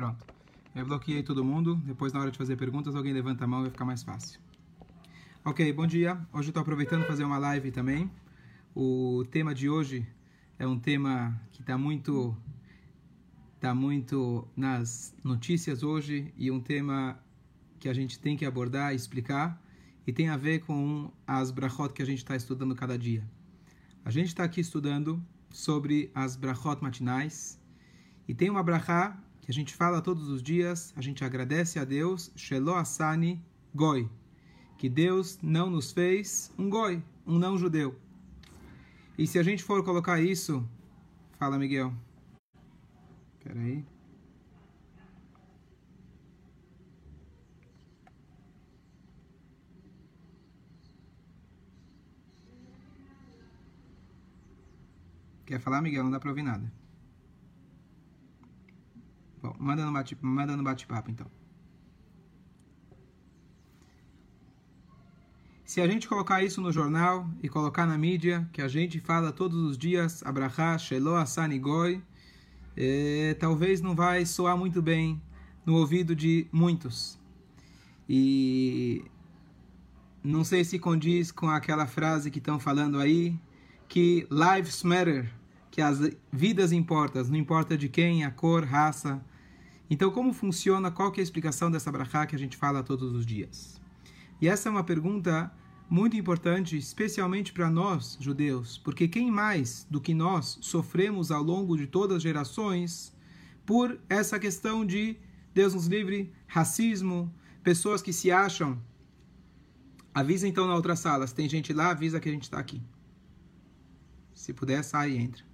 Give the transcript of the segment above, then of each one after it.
Pronto. Eu bloqueei todo mundo. Depois, na hora de fazer perguntas, alguém levanta a mão e vai ficar mais fácil. Ok, bom dia. Hoje eu estou aproveitando fazer uma live também. O tema de hoje é um tema que está muito, tá muito nas notícias hoje e um tema que a gente tem que abordar explicar e tem a ver com as brachot que a gente está estudando cada dia. A gente está aqui estudando sobre as brachot matinais e tem uma brachá que a gente fala todos os dias, a gente agradece a Deus, Shelo Asani Goi, que Deus não nos fez um Goi, um não judeu. E se a gente for colocar isso, fala Miguel. Espera aí. Quer falar, Miguel? Não dá para ouvir nada. Bom, manda no bate-papo, bate então. Se a gente colocar isso no jornal e colocar na mídia, que a gente fala todos os dias, Abraha, Shelo, Asani, Goi, é, talvez não vai soar muito bem no ouvido de muitos. E não sei se condiz com aquela frase que estão falando aí, que lives matter, que as vidas importam, não importa de quem, a cor, raça. Então, como funciona? Qual que é a explicação dessa brachá que a gente fala todos os dias? E essa é uma pergunta muito importante, especialmente para nós, judeus, porque quem mais do que nós sofremos ao longo de todas as gerações por essa questão de, Deus nos livre, racismo, pessoas que se acham. Avisa então na outra sala, se tem gente lá, avisa que a gente está aqui. Se puder, sai e entra.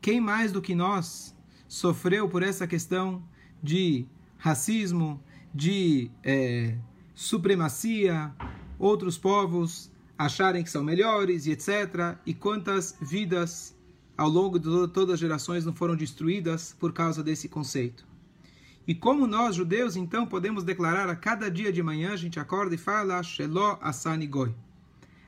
Quem mais do que nós sofreu por essa questão de racismo, de é, supremacia, outros povos acharem que são melhores e etc. E quantas vidas ao longo de todas as gerações não foram destruídas por causa desse conceito. E como nós, judeus, então, podemos declarar a cada dia de manhã, a gente acorda e fala Shelo Asani Goi.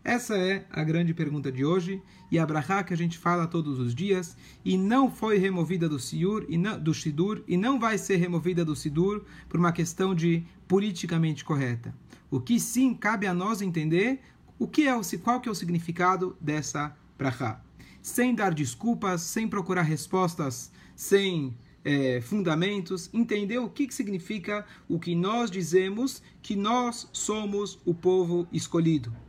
Essa é a grande pergunta de hoje e a brachá que a gente fala todos os dias e não foi removida do Sidur e não, do Sidur e não vai ser removida do Sidur por uma questão de politicamente correta. O que sim cabe a nós entender o que é o qual que é o significado dessa brachá. Sem dar desculpas, sem procurar respostas, sem é, fundamentos, entender o que, que significa o que nós dizemos que nós somos o povo escolhido.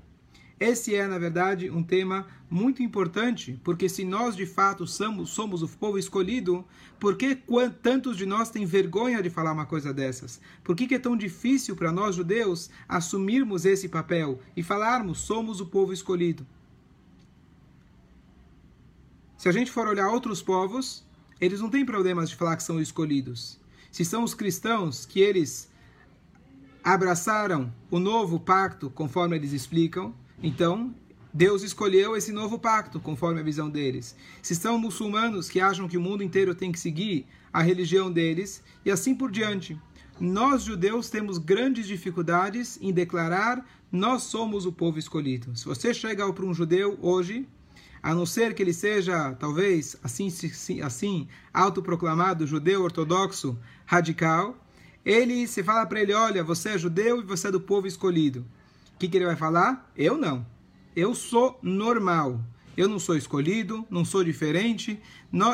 Esse é, na verdade, um tema muito importante, porque se nós de fato somos, somos o povo escolhido, por que tantos de nós têm vergonha de falar uma coisa dessas? Por que, que é tão difícil para nós judeus assumirmos esse papel e falarmos somos o povo escolhido? Se a gente for olhar outros povos, eles não têm problemas de falar que são escolhidos. Se são os cristãos que eles abraçaram o novo pacto, conforme eles explicam, então, Deus escolheu esse novo pacto, conforme a visão deles. Se são muçulmanos que acham que o mundo inteiro tem que seguir a religião deles, e assim por diante. Nós, judeus, temos grandes dificuldades em declarar nós somos o povo escolhido. Se você chega para um judeu hoje, a não ser que ele seja, talvez, assim, assim autoproclamado judeu ortodoxo radical, ele se fala para ele: olha, você é judeu e você é do povo escolhido. O que, que ele vai falar? Eu não. Eu sou normal. Eu não sou escolhido, não sou diferente.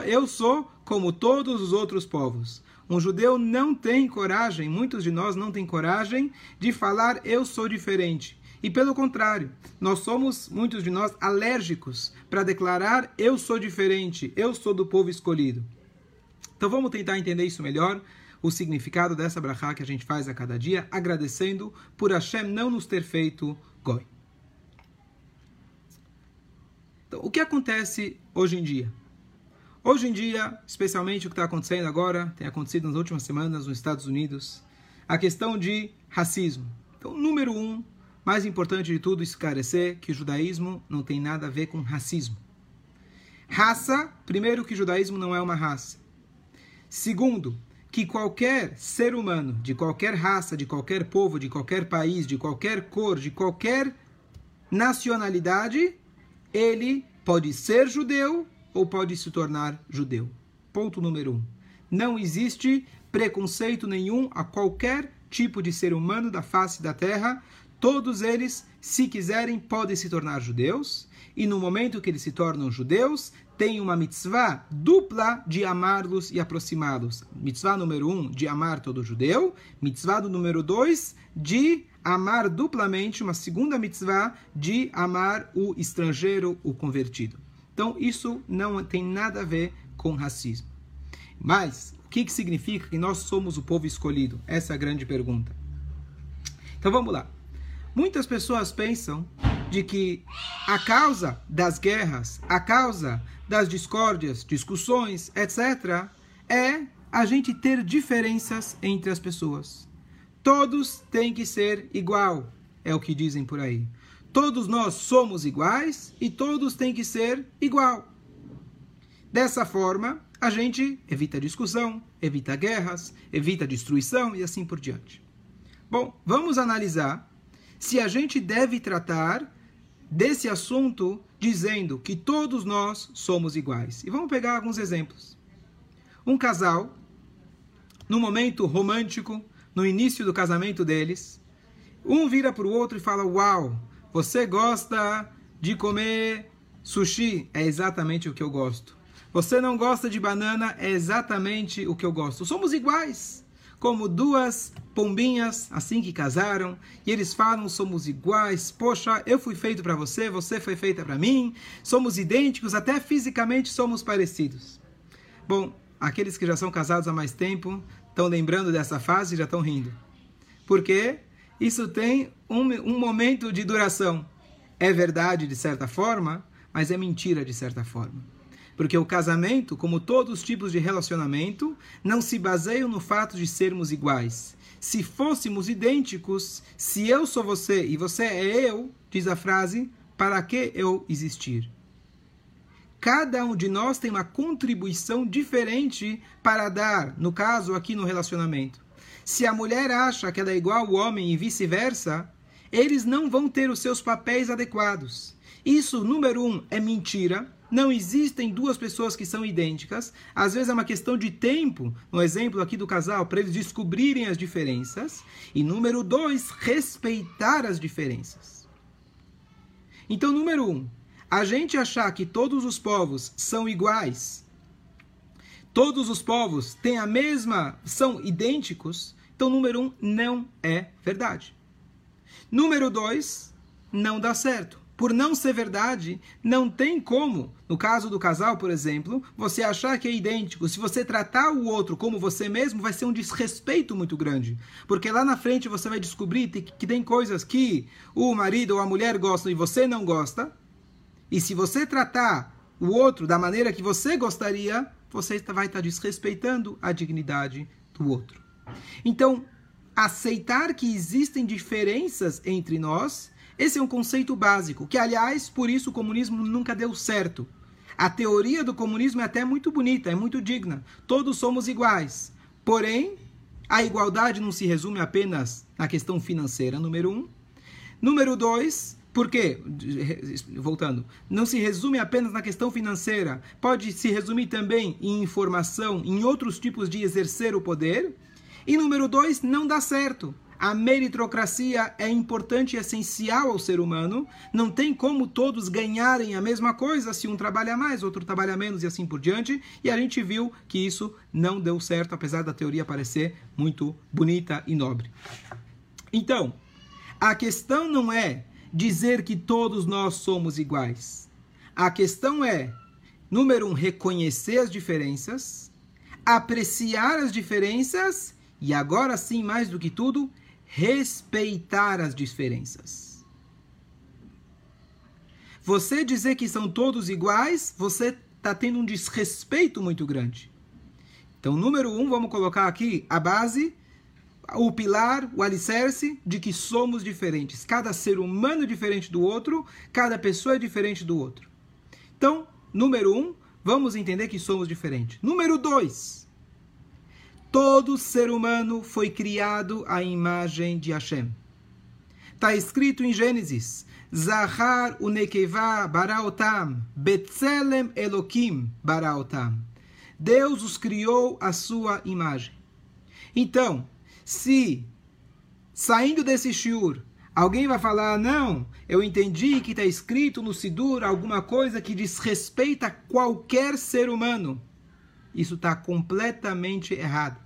Eu sou como todos os outros povos. Um judeu não tem coragem, muitos de nós não têm coragem de falar eu sou diferente. E pelo contrário, nós somos, muitos de nós, alérgicos para declarar eu sou diferente, eu sou do povo escolhido. Então vamos tentar entender isso melhor o significado dessa brachá que a gente faz a cada dia, agradecendo por Hashem não nos ter feito goi. Então, o que acontece hoje em dia? Hoje em dia, especialmente o que está acontecendo agora, tem acontecido nas últimas semanas nos Estados Unidos, a questão de racismo. Então, número um, mais importante de tudo, esclarecer que o judaísmo não tem nada a ver com racismo. Raça, primeiro que o judaísmo não é uma raça. Segundo, que qualquer ser humano, de qualquer raça, de qualquer povo, de qualquer país, de qualquer cor, de qualquer nacionalidade, ele pode ser judeu ou pode se tornar judeu. Ponto número um. Não existe preconceito nenhum a qualquer tipo de ser humano da face da terra. Todos eles, se quiserem, podem se tornar judeus. E no momento que eles se tornam judeus, tem uma mitzvah dupla de amá-los e aproximá-los. Mitzvah número um, de amar todo judeu. Mitzvah do número dois, de amar duplamente, uma segunda mitzvah, de amar o estrangeiro, o convertido. Então, isso não tem nada a ver com racismo. Mas, o que, que significa que nós somos o povo escolhido? Essa é a grande pergunta. Então, vamos lá. Muitas pessoas pensam de que a causa das guerras, a causa das discórdias, discussões, etc., é a gente ter diferenças entre as pessoas. Todos têm que ser igual, é o que dizem por aí. Todos nós somos iguais e todos têm que ser igual. Dessa forma, a gente evita discussão, evita guerras, evita destruição e assim por diante. Bom, vamos analisar se a gente deve tratar desse assunto dizendo que todos nós somos iguais. E vamos pegar alguns exemplos. Um casal, no momento romântico, no início do casamento deles, um vira para o outro e fala: Uau, você gosta de comer sushi? É exatamente o que eu gosto. Você não gosta de banana? É exatamente o que eu gosto. Somos iguais. Como duas pombinhas, assim que casaram, e eles falam: somos iguais. Poxa, eu fui feito para você, você foi feita para mim. Somos idênticos, até fisicamente somos parecidos. Bom, aqueles que já são casados há mais tempo estão lembrando dessa fase e já estão rindo. Porque isso tem um, um momento de duração. É verdade de certa forma, mas é mentira de certa forma. Porque o casamento, como todos os tipos de relacionamento, não se baseiam no fato de sermos iguais. Se fôssemos idênticos, se eu sou você e você é eu, diz a frase, para que eu existir? Cada um de nós tem uma contribuição diferente para dar, no caso aqui no relacionamento. Se a mulher acha que ela é igual ao homem e vice-versa, eles não vão ter os seus papéis adequados. Isso, número um, é mentira. Não existem duas pessoas que são idênticas. Às vezes é uma questão de tempo, no exemplo aqui do casal, para eles descobrirem as diferenças. E número dois, respeitar as diferenças. Então, número um, a gente achar que todos os povos são iguais, todos os povos têm a mesma, são idênticos, então número um, não é verdade. Número dois, não dá certo. Por não ser verdade, não tem como, no caso do casal, por exemplo, você achar que é idêntico. Se você tratar o outro como você mesmo, vai ser um desrespeito muito grande. Porque lá na frente você vai descobrir que tem coisas que o marido ou a mulher gostam e você não gosta, e se você tratar o outro da maneira que você gostaria, você vai estar desrespeitando a dignidade do outro. Então, aceitar que existem diferenças entre nós, esse é um conceito básico, que aliás, por isso o comunismo nunca deu certo. A teoria do comunismo é até muito bonita, é muito digna. Todos somos iguais. Porém, a igualdade não se resume apenas na questão financeira, número um. Número dois, por quê? Voltando, não se resume apenas na questão financeira, pode se resumir também em informação, em outros tipos de exercer o poder. E número dois, não dá certo. A meritocracia é importante e essencial ao ser humano. Não tem como todos ganharem a mesma coisa se um trabalha mais, outro trabalha menos e assim por diante. E a gente viu que isso não deu certo, apesar da teoria parecer muito bonita e nobre. Então, a questão não é dizer que todos nós somos iguais. A questão é, número um, reconhecer as diferenças, apreciar as diferenças e agora sim, mais do que tudo, respeitar as diferenças. Você dizer que são todos iguais, você está tendo um desrespeito muito grande. Então, número um, vamos colocar aqui a base o pilar, o alicerce de que somos diferentes. Cada ser humano é diferente do outro, cada pessoa é diferente do outro. Então, número um, vamos entender que somos diferentes. Número dois, todo ser humano foi criado à imagem de Hashem. Está escrito em Gênesis: Zahar unekeva baraotam, Betzelem Elokim baraotam. Deus os criou à sua imagem. Então, se saindo desse shiur, alguém vai falar, não, eu entendi que está escrito no Sidur alguma coisa que desrespeita qualquer ser humano. Isso está completamente errado.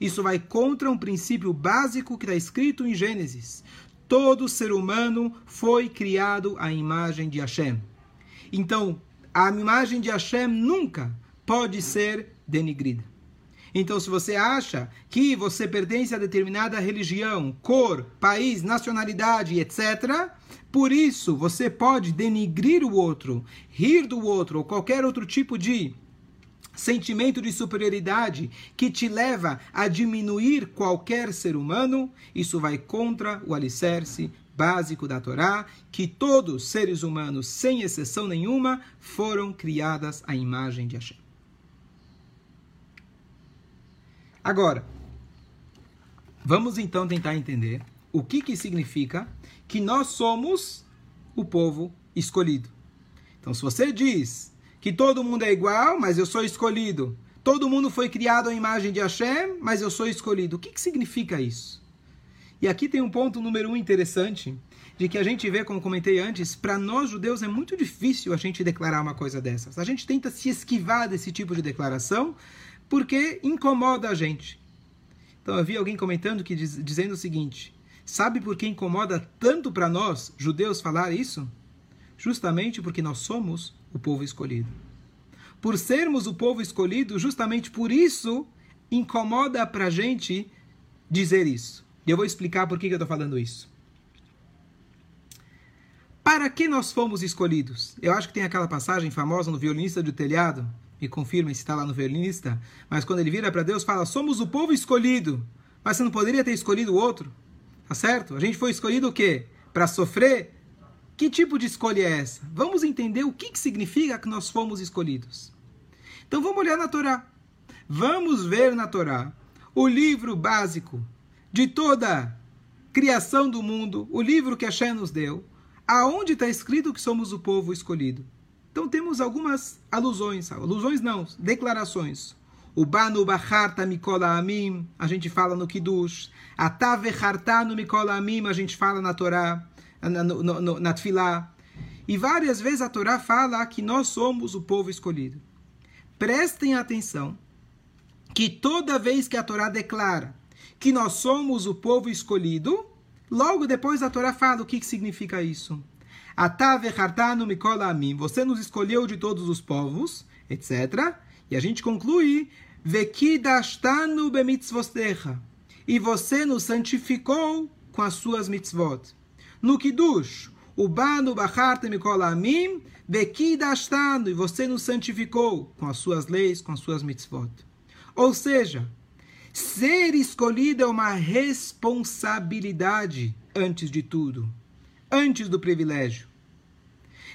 Isso vai contra um princípio básico que está escrito em Gênesis. Todo ser humano foi criado à imagem de Hashem. Então, a imagem de Hashem nunca pode ser denigrida. Então, se você acha que você pertence a determinada religião, cor, país, nacionalidade, etc., por isso você pode denigrir o outro, rir do outro ou qualquer outro tipo de sentimento de superioridade que te leva a diminuir qualquer ser humano, isso vai contra o alicerce básico da Torá, que todos seres humanos, sem exceção nenhuma, foram criadas à imagem de Hashem. Agora, vamos então tentar entender o que, que significa que nós somos o povo escolhido. Então, se você diz que todo mundo é igual, mas eu sou escolhido, todo mundo foi criado à imagem de Hashem, mas eu sou escolhido, o que, que significa isso? E aqui tem um ponto número um interessante, de que a gente vê, como comentei antes, para nós judeus é muito difícil a gente declarar uma coisa dessas. A gente tenta se esquivar desse tipo de declaração, porque incomoda a gente. Então eu vi alguém comentando que diz, dizendo o seguinte: sabe por que incomoda tanto para nós, judeus, falar isso? Justamente porque nós somos o povo escolhido. Por sermos o povo escolhido, justamente por isso incomoda para gente dizer isso. E eu vou explicar por que, eu estou falando isso. Para que nós fomos escolhidos? Eu acho que tem aquela passagem famosa no Violinista do Telhado, me confirmem se está lá no violinista, mas quando ele vira para Deus, fala: Somos o povo escolhido. Mas você não poderia ter escolhido outro? Tá certo? A gente foi escolhido o quê? Para sofrer? Que tipo de escolha é essa? Vamos entender o que, que significa que nós fomos escolhidos. Então vamos olhar na Torá. Vamos ver na Torá o livro básico de toda criação do mundo, o livro que Hashem nos deu, aonde está escrito que somos o povo escolhido. Então temos algumas alusões, alusões não, declarações. O Banu Bacharta Mikola Amim, a gente fala no Kiddush. Atave no Mikola Amim, a gente fala na Torá, na, no, no, na Tfilá. E várias vezes a Torá fala que nós somos o povo escolhido. Prestem atenção que toda vez que a Torá declara que nós somos o povo escolhido, logo depois a Torá fala o que significa isso. Você nos escolheu de todos os povos, etc. E a gente conclui. E você nos santificou com as suas mitzvot. No Kiddush, Ubanu bacharta mikolamim, vekidashtanu. E você nos santificou com as suas leis, com as suas mitzvot. Ou seja, ser escolhido é uma responsabilidade antes de tudo, antes do privilégio.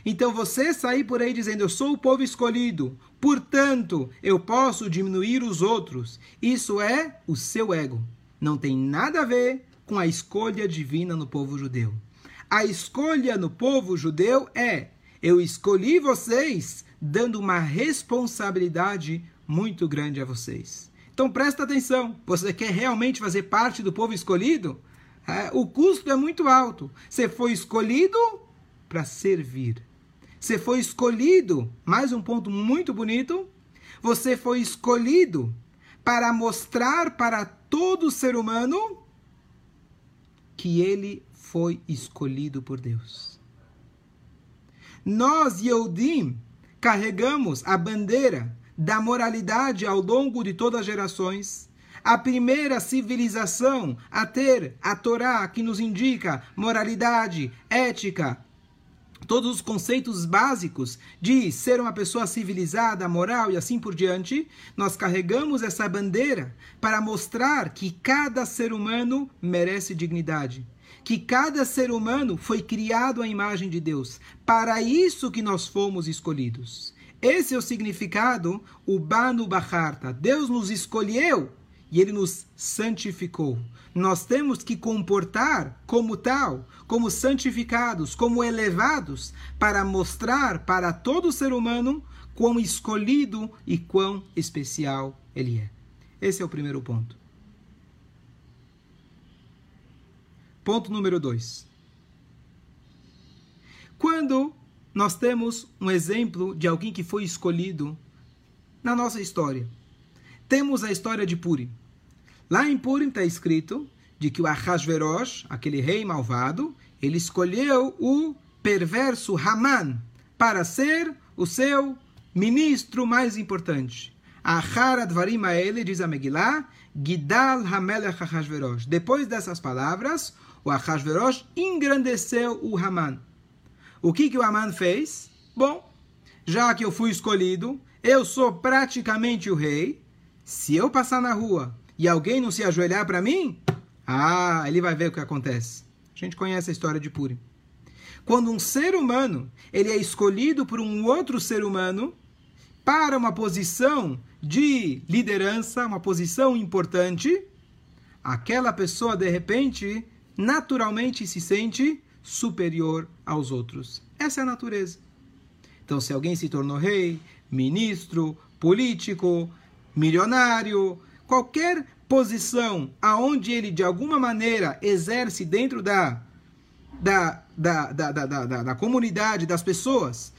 Então você sair por aí dizendo eu sou o povo escolhido, portanto eu posso diminuir os outros, isso é o seu ego. Não tem nada a ver com a escolha divina no povo judeu. A escolha no povo judeu é eu escolhi vocês dando uma responsabilidade muito grande a vocês. Então presta atenção, você quer realmente fazer parte do povo escolhido? É, o custo é muito alto. Você foi escolhido para servir. Você foi escolhido, mais um ponto muito bonito, você foi escolhido para mostrar para todo ser humano que ele foi escolhido por Deus. Nós, Yehudim, carregamos a bandeira da moralidade ao longo de todas as gerações. A primeira civilização a ter a Torá que nos indica moralidade, ética, todos os conceitos básicos de ser uma pessoa civilizada, moral e assim por diante, nós carregamos essa bandeira para mostrar que cada ser humano merece dignidade. Que cada ser humano foi criado à imagem de Deus. Para isso que nós fomos escolhidos. Esse é o significado, o Banu Bacharta. Deus nos escolheu e ele nos santificou. Nós temos que comportar como tal, como santificados, como elevados, para mostrar para todo ser humano quão escolhido e quão especial ele é. Esse é o primeiro ponto. Ponto número dois. Quando nós temos um exemplo de alguém que foi escolhido na nossa história, temos a história de Purim. Lá em Purim está escrito de que o Ahasverosh, aquele rei malvado, ele escolheu o perverso Haman para ser o seu ministro mais importante. Ahar Advarim ele diz a Megillah, Gidal Hamelech Ahasverosh. Depois dessas palavras, o Ahasverosh engrandeceu o Haman. O que, que o Haman fez? Bom, já que eu fui escolhido, eu sou praticamente o rei. Se eu passar na rua e alguém não se ajoelhar para mim, ah, ele vai ver o que acontece. A gente conhece a história de Purim. Quando um ser humano ele é escolhido por um outro ser humano para uma posição de liderança, uma posição importante, aquela pessoa de repente naturalmente se sente superior aos outros. Essa é a natureza. Então, se alguém se tornou rei, ministro, político, milionário, qualquer posição aonde ele de alguma maneira exerce dentro da, da, da, da, da, da, da comunidade, das pessoas,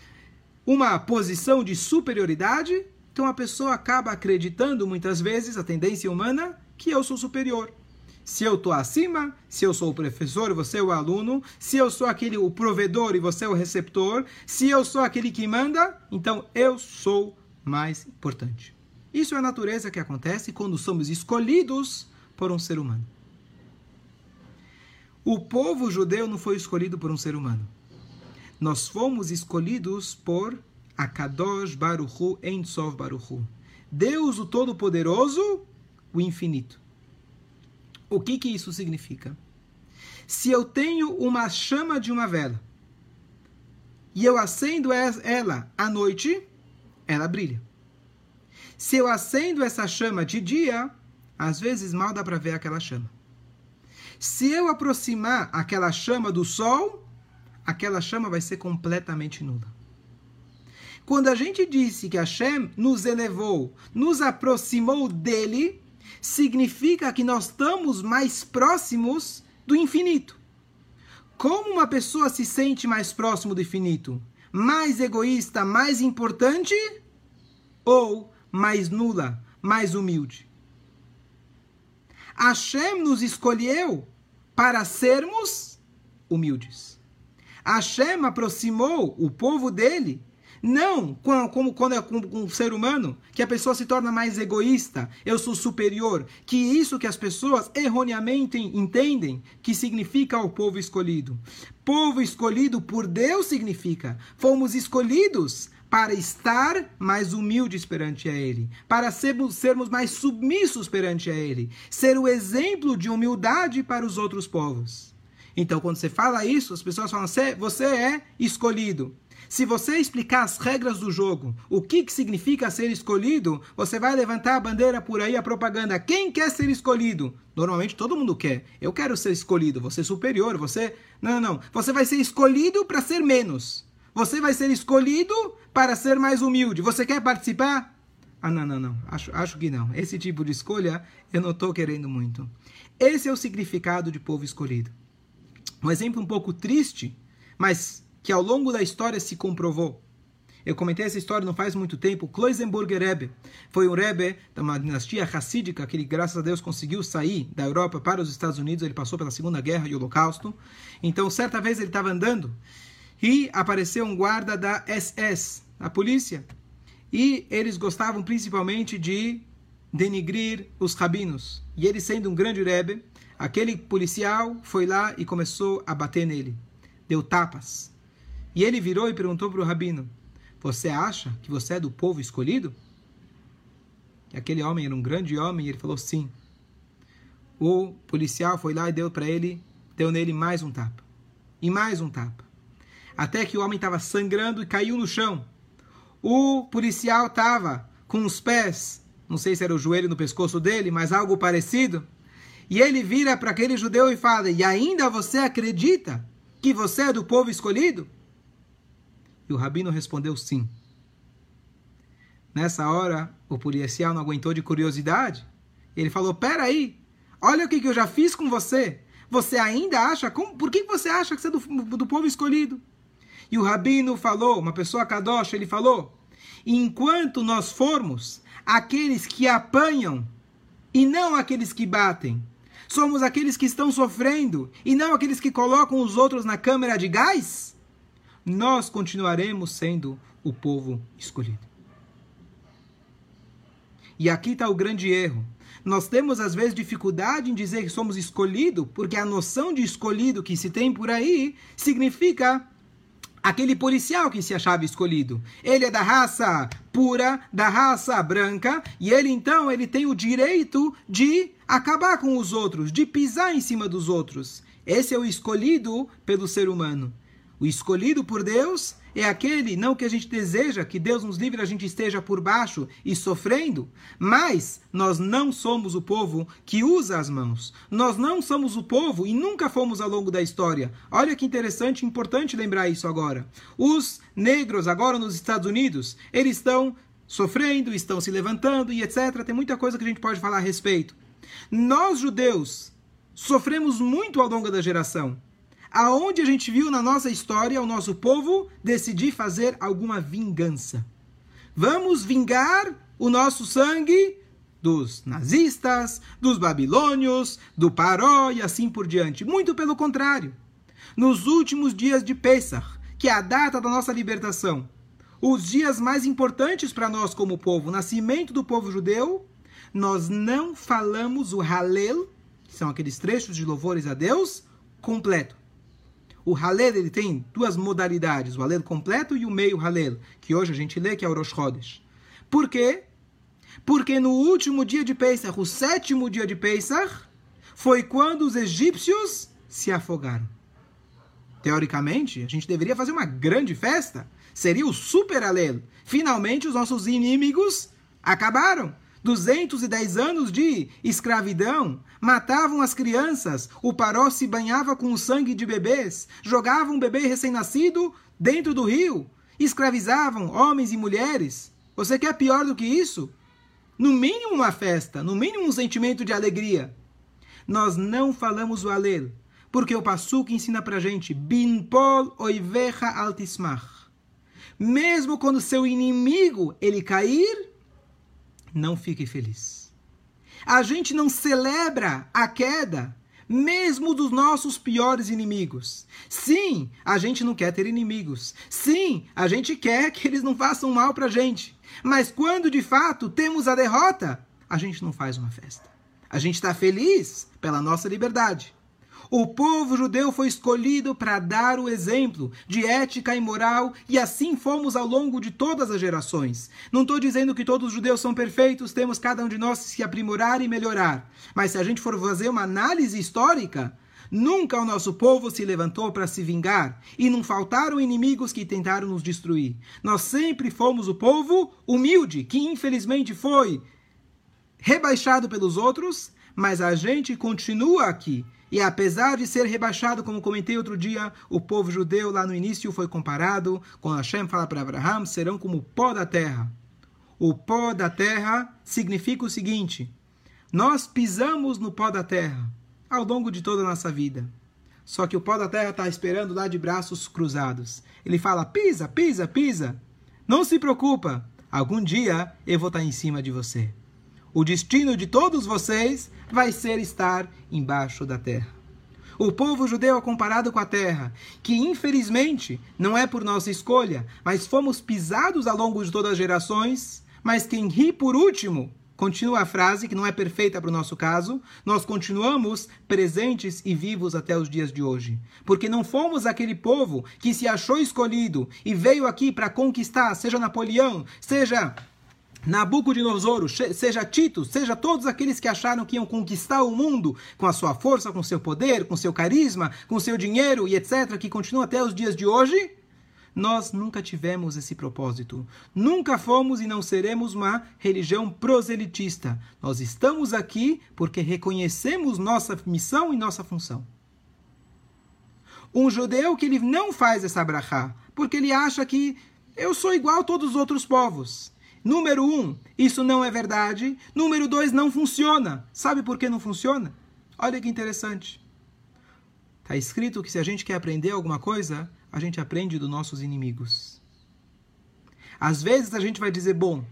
uma posição de superioridade, então a pessoa acaba acreditando muitas vezes, a tendência humana, que eu sou superior. Se eu estou acima, se eu sou o professor e você é o aluno, se eu sou aquele o provedor e você é o receptor, se eu sou aquele que manda, então eu sou mais importante. Isso é a natureza que acontece quando somos escolhidos por um ser humano. O povo judeu não foi escolhido por um ser humano. Nós fomos escolhidos por Akadosh Baruchu Entsov Baruchu. Deus o Todo-Poderoso, o Infinito. O que, que isso significa? Se eu tenho uma chama de uma vela e eu acendo ela à noite, ela brilha. Se eu acendo essa chama de dia, às vezes mal dá para ver aquela chama. Se eu aproximar aquela chama do sol, aquela chama vai ser completamente nula. Quando a gente disse que Hashem nos elevou, nos aproximou dele, significa que nós estamos mais próximos do infinito. Como uma pessoa se sente mais próximo do infinito? Mais egoísta, mais importante ou mais nula, mais humilde? Hashem nos escolheu para sermos humildes. Hashem aproximou o povo dele não como quando é com um ser humano, que a pessoa se torna mais egoísta, eu sou superior, que isso que as pessoas erroneamente entendem que significa o povo escolhido. Povo escolhido por Deus significa fomos escolhidos para estar mais humildes perante a Ele, para sermos, sermos mais submissos perante a Ele, ser o exemplo de humildade para os outros povos. Então, quando você fala isso, as pessoas falam: você é escolhido. Se você explicar as regras do jogo, o que, que significa ser escolhido, você vai levantar a bandeira por aí, a propaganda. Quem quer ser escolhido? Normalmente todo mundo quer. Eu quero ser escolhido, você é superior, você. Não, não, não. Você vai ser escolhido para ser menos. Você vai ser escolhido para ser mais humilde. Você quer participar? Ah, não, não, não. Acho, acho que não. Esse tipo de escolha eu não estou querendo muito. Esse é o significado de povo escolhido. Um exemplo um pouco triste, mas que ao longo da história se comprovou. Eu comentei essa história não faz muito tempo. Kloisenburger Rebbe foi um Rebbe de uma dinastia racídica que ele, graças a Deus, conseguiu sair da Europa para os Estados Unidos. Ele passou pela Segunda Guerra e o Holocausto. Então, certa vez ele estava andando e apareceu um guarda da SS, a polícia. E eles gostavam principalmente de denigrir os rabinos. E ele, sendo um grande Rebbe, aquele policial foi lá e começou a bater nele. Deu tapas e ele virou e perguntou para o rabino: Você acha que você é do povo escolhido? E aquele homem era um grande homem e ele falou: Sim. O policial foi lá e deu para ele, deu nele mais um tapa. E mais um tapa. Até que o homem estava sangrando e caiu no chão. O policial estava com os pés, não sei se era o joelho no pescoço dele, mas algo parecido. E ele vira para aquele judeu e fala: E ainda você acredita que você é do povo escolhido? E o rabino respondeu sim. Nessa hora, o policial não aguentou de curiosidade. Ele falou: Peraí, olha o que, que eu já fiz com você. Você ainda acha? Como, por que você acha que você é do, do povo escolhido? E o rabino falou, uma pessoa kadosh, ele falou: enquanto nós formos aqueles que apanham e não aqueles que batem, somos aqueles que estão sofrendo e não aqueles que colocam os outros na câmara de gás, nós continuaremos sendo o povo escolhido. E aqui está o grande erro. Nós temos às vezes dificuldade em dizer que somos escolhido, porque a noção de escolhido que se tem por aí significa aquele policial que se achava escolhido. Ele é da raça pura, da raça branca, e ele então ele tem o direito de acabar com os outros, de pisar em cima dos outros. Esse é o escolhido pelo ser humano. O escolhido por Deus é aquele, não que a gente deseja que Deus nos livre, a gente esteja por baixo e sofrendo, mas nós não somos o povo que usa as mãos. Nós não somos o povo e nunca fomos ao longo da história. Olha que interessante, importante lembrar isso agora. Os negros agora nos Estados Unidos, eles estão sofrendo, estão se levantando e etc. Tem muita coisa que a gente pode falar a respeito. Nós judeus sofremos muito ao longo da geração aonde a gente viu na nossa história o nosso povo decidir fazer alguma vingança. Vamos vingar o nosso sangue dos nazistas, dos babilônios, do Paró e assim por diante. Muito pelo contrário. Nos últimos dias de Pesach, que é a data da nossa libertação, os dias mais importantes para nós como povo, o nascimento do povo judeu, nós não falamos o Halel, que são aqueles trechos de louvores a Deus, completo. O Halel ele tem duas modalidades, o Halel completo e o meio Halel, que hoje a gente lê que é o Rosh Chodesh. Por quê? Porque no último dia de Pesach, o sétimo dia de Pesach, foi quando os egípcios se afogaram. Teoricamente, a gente deveria fazer uma grande festa. Seria o super Halel. Finalmente, os nossos inimigos acabaram. 210 anos de escravidão, matavam as crianças, o paró se banhava com o sangue de bebês, jogavam um bebê recém-nascido dentro do rio, escravizavam homens e mulheres. Você quer pior do que isso? No mínimo uma festa, no mínimo um sentimento de alegria. Nós não falamos o alel, porque o Passuco ensina pra gente, Binpol oivecha altismach. Mesmo quando seu inimigo ele cair, não fique feliz. A gente não celebra a queda, mesmo dos nossos piores inimigos. Sim, a gente não quer ter inimigos. Sim, a gente quer que eles não façam mal para a gente. Mas quando de fato temos a derrota, a gente não faz uma festa. A gente está feliz pela nossa liberdade. O povo judeu foi escolhido para dar o exemplo de ética e moral, e assim fomos ao longo de todas as gerações. Não estou dizendo que todos os judeus são perfeitos, temos cada um de nós que se aprimorar e melhorar. Mas se a gente for fazer uma análise histórica, Nunca o nosso povo se levantou para se vingar, e não faltaram inimigos que tentaram nos destruir. Nós sempre fomos o povo humilde, que infelizmente foi rebaixado pelos outros, mas a gente continua aqui e apesar de ser rebaixado, como comentei outro dia, o povo judeu lá no início foi comparado, quando Hashem fala para Abraham, serão como o pó da terra. O pó da terra significa o seguinte: nós pisamos no pó da terra ao longo de toda a nossa vida. Só que o pó da terra está esperando lá de braços cruzados. Ele fala: pisa, pisa, pisa. Não se preocupa, algum dia eu vou estar em cima de você. O destino de todos vocês vai ser estar embaixo da terra. O povo judeu é comparado com a terra, que infelizmente não é por nossa escolha, mas fomos pisados ao longo de todas as gerações, mas quem ri por último, continua a frase que não é perfeita para o nosso caso, nós continuamos presentes e vivos até os dias de hoje. Porque não fomos aquele povo que se achou escolhido e veio aqui para conquistar, seja Napoleão, seja Nabucodonosor, seja Tito, seja todos aqueles que acharam que iam conquistar o mundo com a sua força, com seu poder, com seu carisma, com seu dinheiro e etc., que continuam até os dias de hoje, nós nunca tivemos esse propósito. Nunca fomos e não seremos uma religião proselitista. Nós estamos aqui porque reconhecemos nossa missão e nossa função. Um judeu que ele não faz essa brachá, porque ele acha que eu sou igual a todos os outros povos. Número um, isso não é verdade. Número dois, não funciona. Sabe por que não funciona? Olha que interessante. Está escrito que se a gente quer aprender alguma coisa, a gente aprende dos nossos inimigos. Às vezes a gente vai dizer, bom, o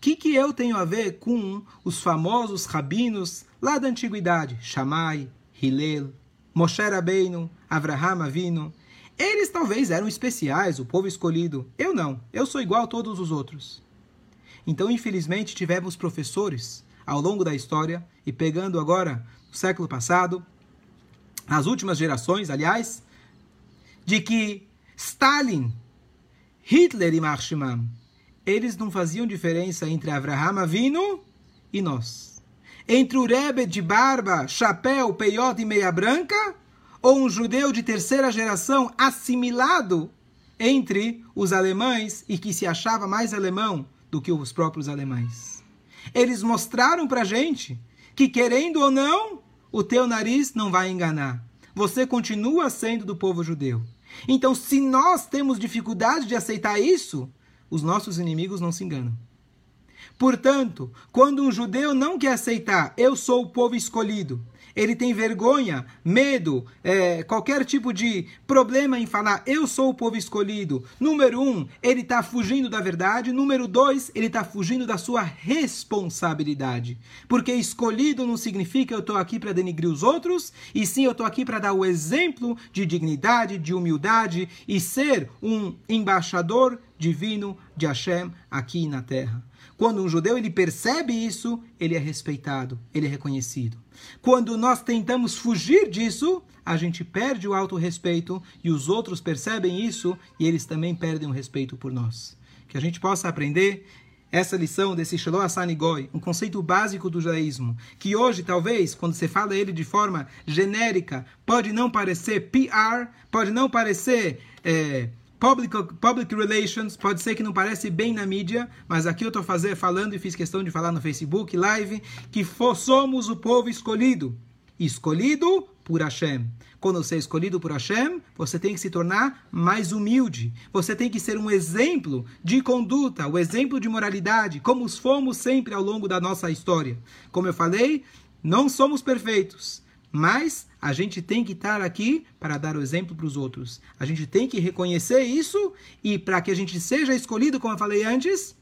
que, que eu tenho a ver com os famosos rabinos lá da antiguidade? Shammai, Hillel, Moshe Rabbeinu, Avraham Avinu. Eles talvez eram especiais, o povo escolhido. Eu não. Eu sou igual a todos os outros. Então, infelizmente, tivemos professores ao longo da história e pegando agora o século passado, as últimas gerações, aliás, de que Stalin, Hitler e Marshman, eles não faziam diferença entre Avraham Avinu e nós. Entre o Rebbe de barba, chapéu, peiota e meia branca, ou um judeu de terceira geração assimilado entre os alemães e que se achava mais alemão do que os próprios alemães. Eles mostraram para a gente que, querendo ou não, o teu nariz não vai enganar. Você continua sendo do povo judeu. Então, se nós temos dificuldade de aceitar isso, os nossos inimigos não se enganam. Portanto, quando um judeu não quer aceitar, eu sou o povo escolhido, ele tem vergonha, medo, é, qualquer tipo de problema em falar eu sou o povo escolhido. Número um, ele está fugindo da verdade. Número dois, ele está fugindo da sua responsabilidade. Porque escolhido não significa eu estou aqui para denigrir os outros, e sim eu estou aqui para dar o exemplo de dignidade, de humildade e ser um embaixador divino de Hashem aqui na terra. Quando um judeu ele percebe isso, ele é respeitado, ele é reconhecido. Quando nós tentamos fugir disso, a gente perde o auto-respeito e os outros percebem isso e eles também perdem o respeito por nós. Que a gente possa aprender essa lição desse Shiloh Asanigoi, um conceito básico do judaísmo, que hoje, talvez, quando você fala ele de forma genérica, pode não parecer PR, pode não parecer. É, Public, public relations, pode ser que não parece bem na mídia, mas aqui eu estou falando e fiz questão de falar no Facebook Live que somos o povo escolhido. Escolhido por Hashem. Quando você é escolhido por Hashem, você tem que se tornar mais humilde. Você tem que ser um exemplo de conduta, o um exemplo de moralidade, como fomos sempre ao longo da nossa história. Como eu falei, não somos perfeitos, mas a gente tem que estar aqui para dar o exemplo para os outros. A gente tem que reconhecer isso e para que a gente seja escolhido, como eu falei antes,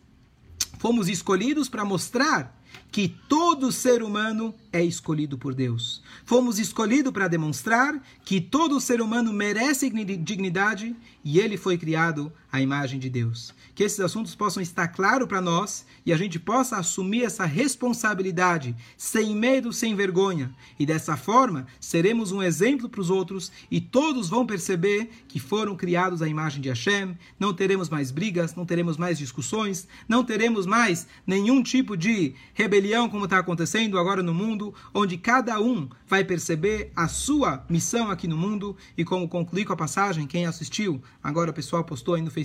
fomos escolhidos para mostrar que todo ser humano é escolhido por Deus. Fomos escolhidos para demonstrar que todo ser humano merece dignidade e ele foi criado à imagem de Deus. Que esses assuntos possam estar claros para nós e a gente possa assumir essa responsabilidade sem medo, sem vergonha. E dessa forma, seremos um exemplo para os outros e todos vão perceber que foram criados à imagem de Hashem. Não teremos mais brigas, não teremos mais discussões, não teremos mais nenhum tipo de rebelião como está acontecendo agora no mundo, onde cada um vai perceber a sua missão aqui no mundo. E como concluí com a passagem, quem assistiu, agora o pessoal postou aí no Facebook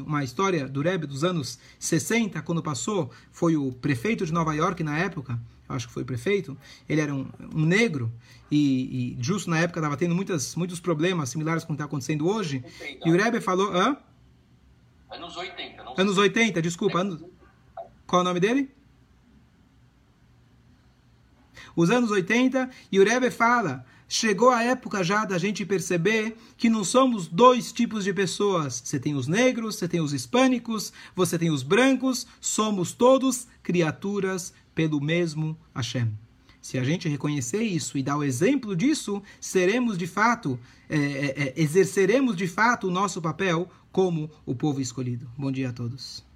uma história do Rebbe dos anos 60, quando passou, foi o prefeito de Nova York na época, acho que foi prefeito, ele era um, um negro e, e, justo na época estava tendo muitas, muitos problemas similares com o que está acontecendo hoje. 80. E o Rebbe falou... Hã? Anos 80. Não anos 80, desculpa. Anos... Qual é o nome dele? os anos 80, e o Rebbe fala, chegou a época já da gente perceber que não somos dois tipos de pessoas. Você tem os negros, você tem os hispânicos, você tem os brancos, somos todos criaturas pelo mesmo Hashem. Se a gente reconhecer isso e dar o exemplo disso, seremos de fato, é, é, é exerceremos de fato o nosso papel como o povo escolhido. Bom dia a todos.